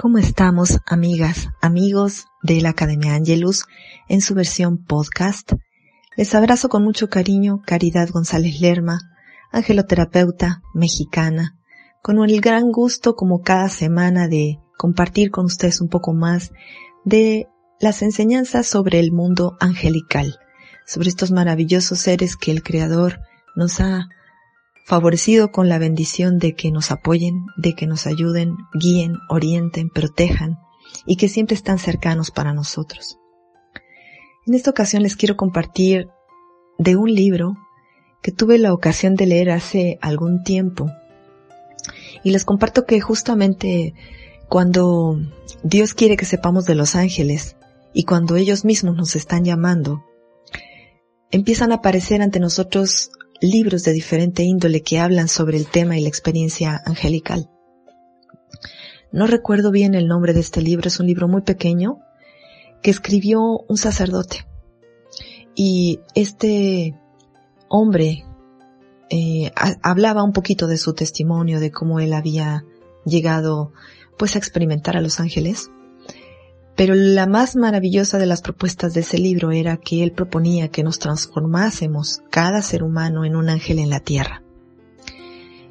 ¿Cómo estamos, amigas, amigos de la Academia Angelus en su versión podcast? Les abrazo con mucho cariño Caridad González Lerma, angeloterapeuta mexicana, con el gran gusto como cada semana de compartir con ustedes un poco más de las enseñanzas sobre el mundo angelical, sobre estos maravillosos seres que el Creador nos ha favorecido con la bendición de que nos apoyen, de que nos ayuden, guíen, orienten, protejan y que siempre están cercanos para nosotros. En esta ocasión les quiero compartir de un libro que tuve la ocasión de leer hace algún tiempo. Y les comparto que justamente cuando Dios quiere que sepamos de los ángeles y cuando ellos mismos nos están llamando, empiezan a aparecer ante nosotros libros de diferente índole que hablan sobre el tema y la experiencia angelical. No recuerdo bien el nombre de este libro, es un libro muy pequeño que escribió un sacerdote. Y este hombre eh, hablaba un poquito de su testimonio, de cómo él había llegado pues a experimentar a los ángeles. Pero la más maravillosa de las propuestas de ese libro era que él proponía que nos transformásemos cada ser humano en un ángel en la tierra.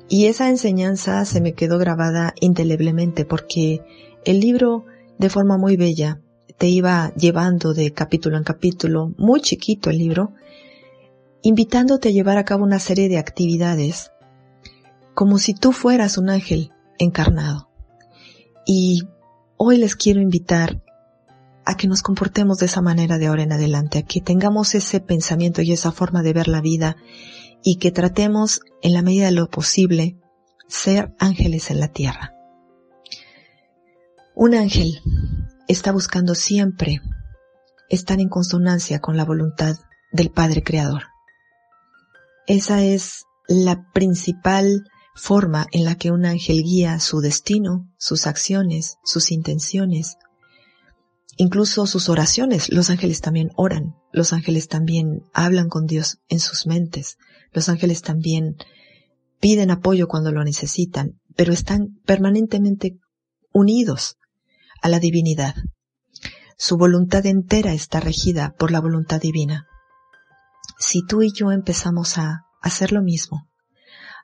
Y esa enseñanza se me quedó grabada indeleblemente porque el libro, de forma muy bella, te iba llevando de capítulo en capítulo, muy chiquito el libro, invitándote a llevar a cabo una serie de actividades como si tú fueras un ángel encarnado. Y hoy les quiero invitar a que nos comportemos de esa manera de ahora en adelante, a que tengamos ese pensamiento y esa forma de ver la vida y que tratemos en la medida de lo posible ser ángeles en la tierra. Un ángel está buscando siempre estar en consonancia con la voluntad del Padre Creador. Esa es la principal forma en la que un ángel guía su destino, sus acciones, sus intenciones, incluso sus oraciones. Los ángeles también oran, los ángeles también hablan con Dios en sus mentes, los ángeles también piden apoyo cuando lo necesitan, pero están permanentemente unidos a la divinidad. Su voluntad entera está regida por la voluntad divina. Si tú y yo empezamos a hacer lo mismo,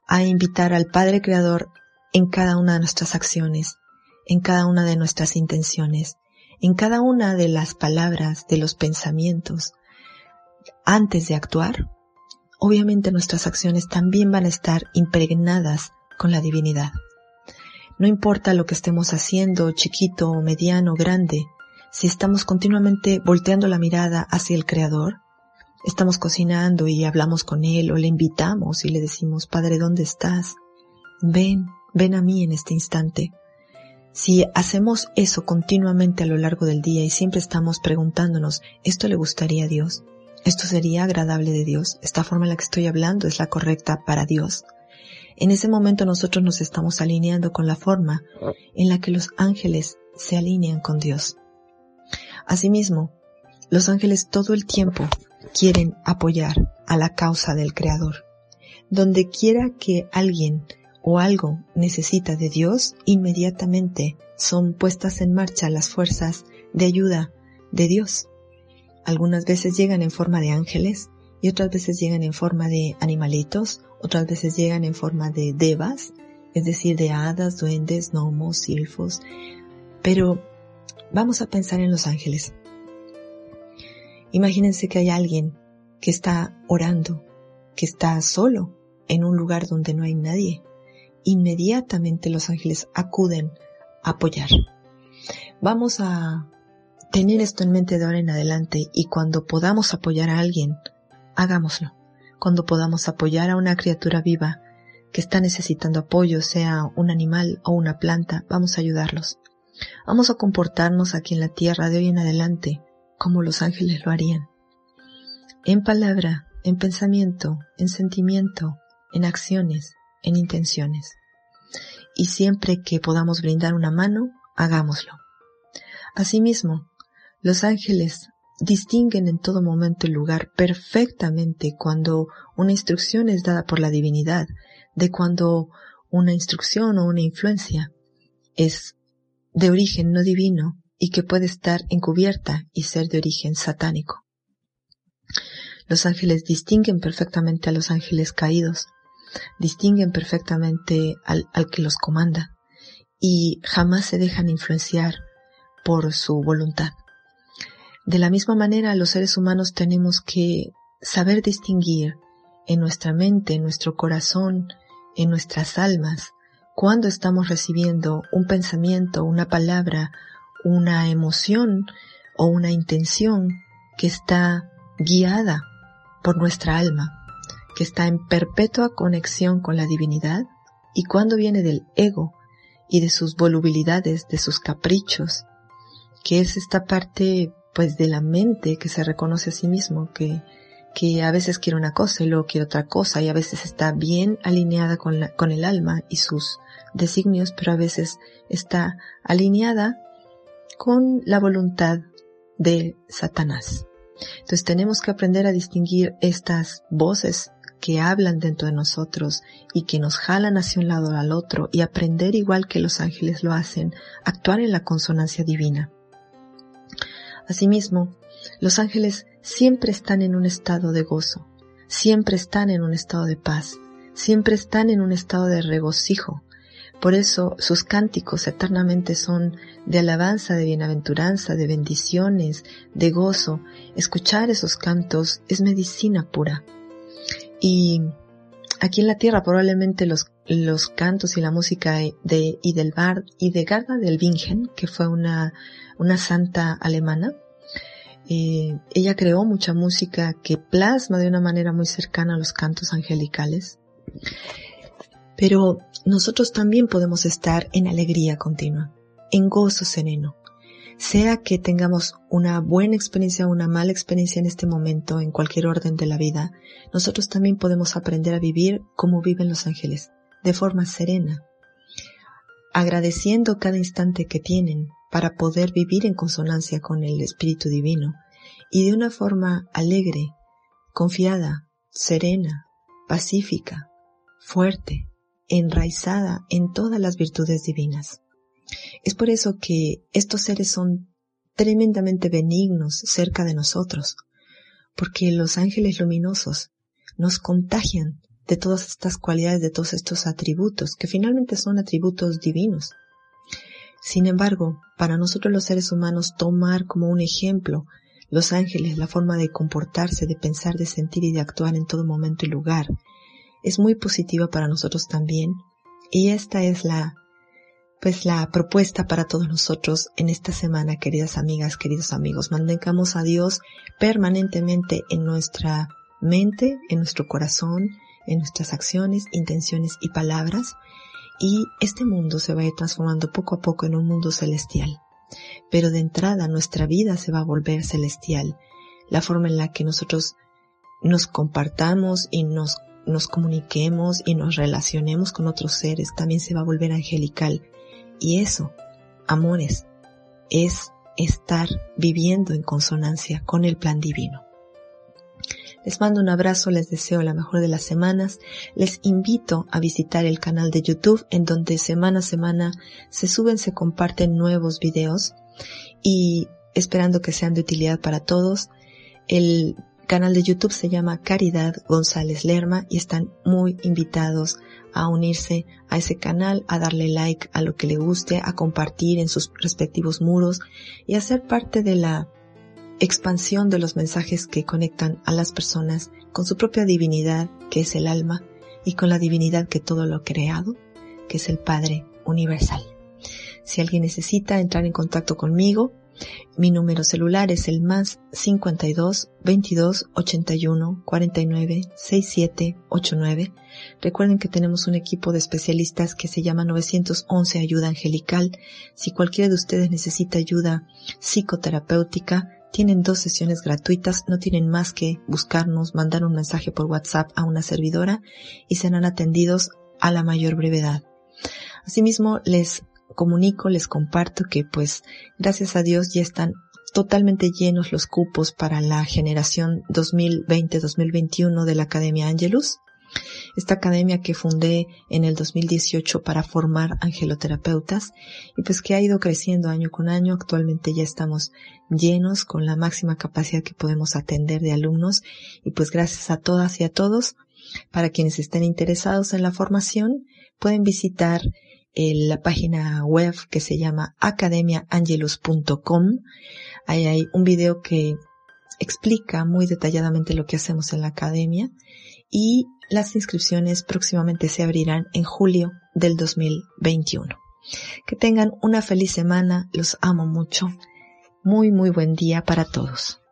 a invitar al Padre Creador en cada una de nuestras acciones, en cada una de nuestras intenciones, en cada una de las palabras, de los pensamientos, antes de actuar, obviamente nuestras acciones también van a estar impregnadas con la divinidad. No importa lo que estemos haciendo, chiquito, mediano, grande, si estamos continuamente volteando la mirada hacia el Creador, estamos cocinando y hablamos con Él o le invitamos y le decimos, Padre, ¿dónde estás? Ven, ven a mí en este instante. Si hacemos eso continuamente a lo largo del día y siempre estamos preguntándonos, ¿esto le gustaría a Dios? ¿Esto sería agradable de Dios? ¿Esta forma en la que estoy hablando es la correcta para Dios? En ese momento nosotros nos estamos alineando con la forma en la que los ángeles se alinean con Dios. Asimismo, los ángeles todo el tiempo quieren apoyar a la causa del Creador. Donde quiera que alguien o algo necesita de Dios, inmediatamente son puestas en marcha las fuerzas de ayuda de Dios. Algunas veces llegan en forma de ángeles y otras veces llegan en forma de animalitos, otras veces llegan en forma de devas, es decir, de hadas, duendes, gnomos, silfos. Pero vamos a pensar en los ángeles. Imagínense que hay alguien que está orando, que está solo en un lugar donde no hay nadie inmediatamente los ángeles acuden a apoyar. Vamos a tener esto en mente de ahora en adelante y cuando podamos apoyar a alguien, hagámoslo. Cuando podamos apoyar a una criatura viva que está necesitando apoyo, sea un animal o una planta, vamos a ayudarlos. Vamos a comportarnos aquí en la tierra de hoy en adelante como los ángeles lo harían. En palabra, en pensamiento, en sentimiento, en acciones, en intenciones. Y siempre que podamos brindar una mano, hagámoslo. Asimismo, los ángeles distinguen en todo momento el lugar perfectamente cuando una instrucción es dada por la divinidad, de cuando una instrucción o una influencia es de origen no divino y que puede estar encubierta y ser de origen satánico. Los ángeles distinguen perfectamente a los ángeles caídos, distinguen perfectamente al, que los comanda y jamás se dejan influenciar por su voluntad. De la misma manera, los seres humanos tenemos que saber distinguir en nuestra mente, en nuestro corazón, en nuestras almas, cuando estamos recibiendo un pensamiento, una palabra, una emoción o una intención que está guiada por nuestra alma, que está en perpetua conexión con la divinidad y cuando viene del ego y de sus volubilidades, de sus caprichos, que es esta parte pues de la mente que se reconoce a sí mismo, que, que a veces quiere una cosa y luego quiere otra cosa y a veces está bien alineada con, la, con el alma y sus designios, pero a veces está alineada con la voluntad de Satanás. Entonces tenemos que aprender a distinguir estas voces que hablan dentro de nosotros y que nos jalan hacia un lado al otro y aprender igual que los ángeles lo hacen, actuar en la consonancia divina. Asimismo, los ángeles siempre están en un estado de gozo, siempre están en un estado de paz, siempre están en un estado de regocijo. Por eso sus cánticos eternamente son de alabanza, de bienaventuranza, de bendiciones, de gozo. Escuchar esos cantos es medicina pura. Y aquí en la tierra probablemente los, los cantos y la música de Idelbard y de Garda del Bingen, que fue una, una santa alemana, eh, ella creó mucha música que plasma de una manera muy cercana a los cantos angelicales. Pero nosotros también podemos estar en alegría continua, en gozo sereno. Sea que tengamos una buena experiencia o una mala experiencia en este momento, en cualquier orden de la vida, nosotros también podemos aprender a vivir como viven los ángeles, de forma serena, agradeciendo cada instante que tienen, para poder vivir en consonancia con el Espíritu Divino y de una forma alegre, confiada, serena, pacífica, fuerte, enraizada en todas las virtudes divinas. Es por eso que estos seres son tremendamente benignos cerca de nosotros, porque los ángeles luminosos nos contagian de todas estas cualidades, de todos estos atributos, que finalmente son atributos divinos. Sin embargo, para nosotros los seres humanos tomar como un ejemplo los ángeles, la forma de comportarse, de pensar, de sentir y de actuar en todo momento y lugar, es muy positiva para nosotros también. Y esta es la, pues la propuesta para todos nosotros en esta semana, queridas amigas, queridos amigos. Mantengamos a Dios permanentemente en nuestra mente, en nuestro corazón, en nuestras acciones, intenciones y palabras y este mundo se va a ir transformando poco a poco en un mundo celestial. Pero de entrada nuestra vida se va a volver celestial. La forma en la que nosotros nos compartamos y nos, nos comuniquemos y nos relacionemos con otros seres también se va a volver angelical. Y eso, amores, es estar viviendo en consonancia con el plan divino. Les mando un abrazo, les deseo la mejor de las semanas. Les invito a visitar el canal de YouTube en donde semana a semana se suben, se comparten nuevos videos y esperando que sean de utilidad para todos. El canal de YouTube se llama Caridad González Lerma y están muy invitados a unirse a ese canal, a darle like a lo que le guste, a compartir en sus respectivos muros y a ser parte de la expansión de los mensajes que conectan a las personas con su propia divinidad, que es el alma, y con la divinidad que todo lo ha creado, que es el Padre Universal. Si alguien necesita entrar en contacto conmigo, mi número celular es el más 52 22 81 49 67 89. Recuerden que tenemos un equipo de especialistas que se llama 911 Ayuda Angelical. Si cualquiera de ustedes necesita ayuda psicoterapéutica, tienen dos sesiones gratuitas, no tienen más que buscarnos, mandar un mensaje por WhatsApp a una servidora y serán atendidos a la mayor brevedad. Asimismo, les comunico, les comparto que pues gracias a Dios ya están totalmente llenos los cupos para la generación 2020-2021 de la Academia Angelus. esta academia que fundé en el 2018 para formar angeloterapeutas y pues que ha ido creciendo año con año. Actualmente ya estamos llenos con la máxima capacidad que podemos atender de alumnos y pues gracias a todas y a todos. Para quienes estén interesados en la formación, pueden visitar eh, la página web que se llama academiaangelus.com. Ahí hay un video que explica muy detalladamente lo que hacemos en la academia y las inscripciones próximamente se abrirán en julio del 2021. Que tengan una feliz semana, los amo mucho. Muy, muy buen día para todos.